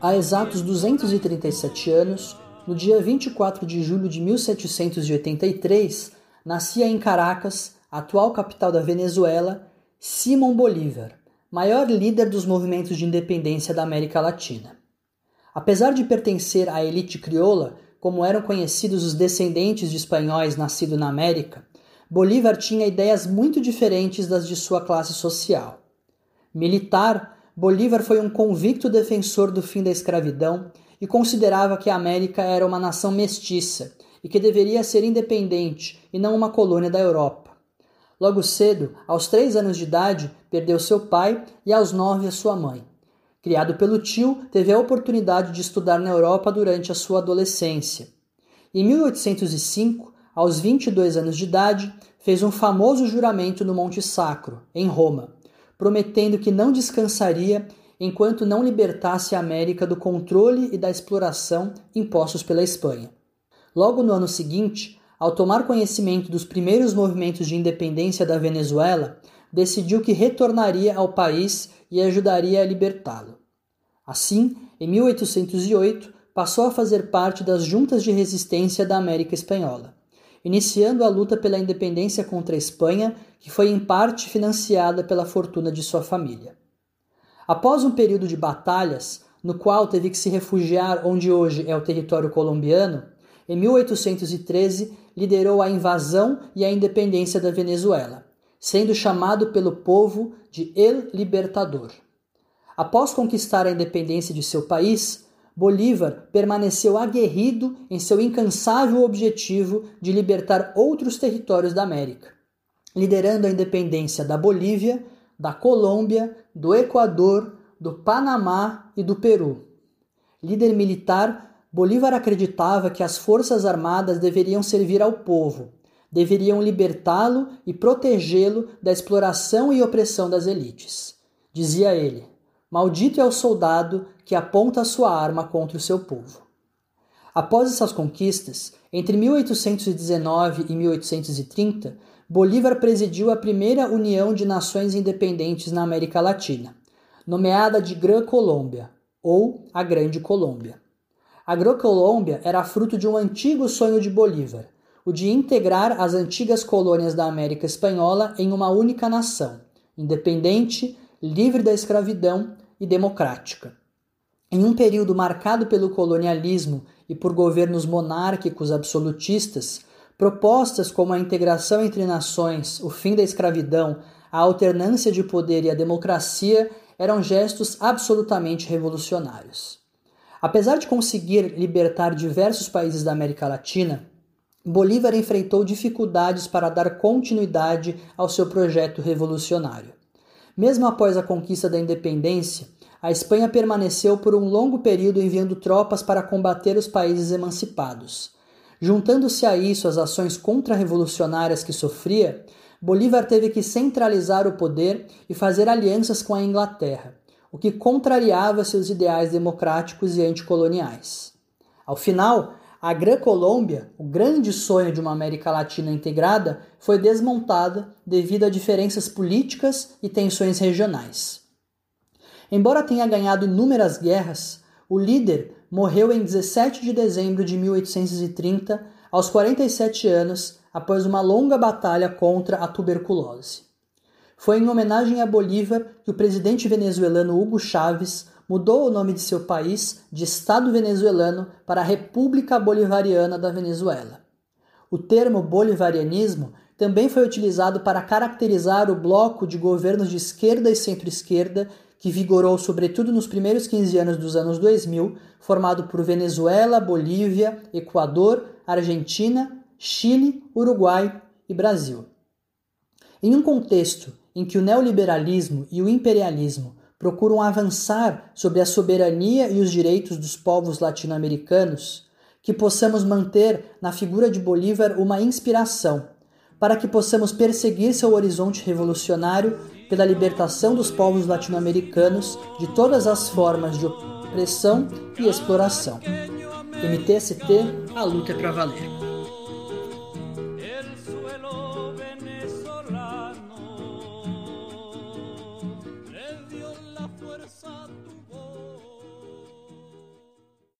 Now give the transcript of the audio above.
Há exatos 237 anos, no dia 24 de julho de 1783, nascia em Caracas, atual capital da Venezuela, Simón Bolívar, maior líder dos movimentos de independência da América Latina. Apesar de pertencer à elite crioula, como eram conhecidos os descendentes de espanhóis nascidos na América, Bolívar tinha ideias muito diferentes das de sua classe social. Militar, Bolívar foi um convicto defensor do fim da escravidão e considerava que a América era uma nação mestiça e que deveria ser independente e não uma colônia da Europa. Logo cedo, aos três anos de idade, perdeu seu pai e aos nove a sua mãe. Criado pelo tio, teve a oportunidade de estudar na Europa durante a sua adolescência. Em 1805, aos 22 anos de idade, fez um famoso juramento no Monte Sacro, em Roma, prometendo que não descansaria enquanto não libertasse a América do controle e da exploração impostos pela Espanha. Logo no ano seguinte, ao tomar conhecimento dos primeiros movimentos de independência da Venezuela, decidiu que retornaria ao país e ajudaria a libertá-lo. Assim, em 1808, passou a fazer parte das juntas de resistência da América Espanhola iniciando a luta pela independência contra a Espanha, que foi em parte financiada pela fortuna de sua família. Após um período de batalhas, no qual teve que se refugiar onde hoje é o território colombiano, em 1813 liderou a invasão e a independência da Venezuela, sendo chamado pelo povo de El Libertador. Após conquistar a independência de seu país, Bolívar permaneceu aguerrido em seu incansável objetivo de libertar outros territórios da América, liderando a independência da Bolívia, da Colômbia, do Equador, do Panamá e do Peru. Líder militar, Bolívar acreditava que as forças armadas deveriam servir ao povo, deveriam libertá-lo e protegê-lo da exploração e opressão das elites. Dizia ele: Maldito é o soldado que aponta sua arma contra o seu povo. Após essas conquistas, entre 1819 e 1830, Bolívar presidiu a primeira União de Nações Independentes na América Latina, nomeada de Gran Colômbia, ou a Grande Colômbia. A Gran Colômbia era fruto de um antigo sonho de Bolívar, o de integrar as antigas colônias da América Espanhola em uma única nação, independente, livre da escravidão e democrática. Em um período marcado pelo colonialismo e por governos monárquicos absolutistas, propostas como a integração entre nações, o fim da escravidão, a alternância de poder e a democracia eram gestos absolutamente revolucionários. Apesar de conseguir libertar diversos países da América Latina, Bolívar enfrentou dificuldades para dar continuidade ao seu projeto revolucionário. Mesmo após a conquista da independência, a Espanha permaneceu por um longo período enviando tropas para combater os países emancipados. Juntando-se a isso as ações contra-revolucionárias que sofria, Bolívar teve que centralizar o poder e fazer alianças com a Inglaterra, o que contrariava seus ideais democráticos e anticoloniais. Ao final, a Gran Colômbia, o grande sonho de uma América Latina integrada, foi desmontada devido a diferenças políticas e tensões regionais. Embora tenha ganhado inúmeras guerras, o líder morreu em 17 de dezembro de 1830, aos 47 anos, após uma longa batalha contra a tuberculose. Foi em homenagem a Bolívar que o presidente venezuelano Hugo Chávez mudou o nome de seu país de Estado venezuelano para República Bolivariana da Venezuela. O termo bolivarianismo também foi utilizado para caracterizar o bloco de governos de esquerda e centro-esquerda que vigorou sobretudo nos primeiros 15 anos dos anos 2000, formado por Venezuela, Bolívia, Equador, Argentina, Chile, Uruguai e Brasil. Em um contexto em que o neoliberalismo e o imperialismo procuram avançar sobre a soberania e os direitos dos povos latino-americanos, que possamos manter na figura de Bolívar uma inspiração, para que possamos perseguir seu horizonte revolucionário pela libertação dos povos latino-americanos de todas as formas de opressão e exploração. MTST, a luta é para valer.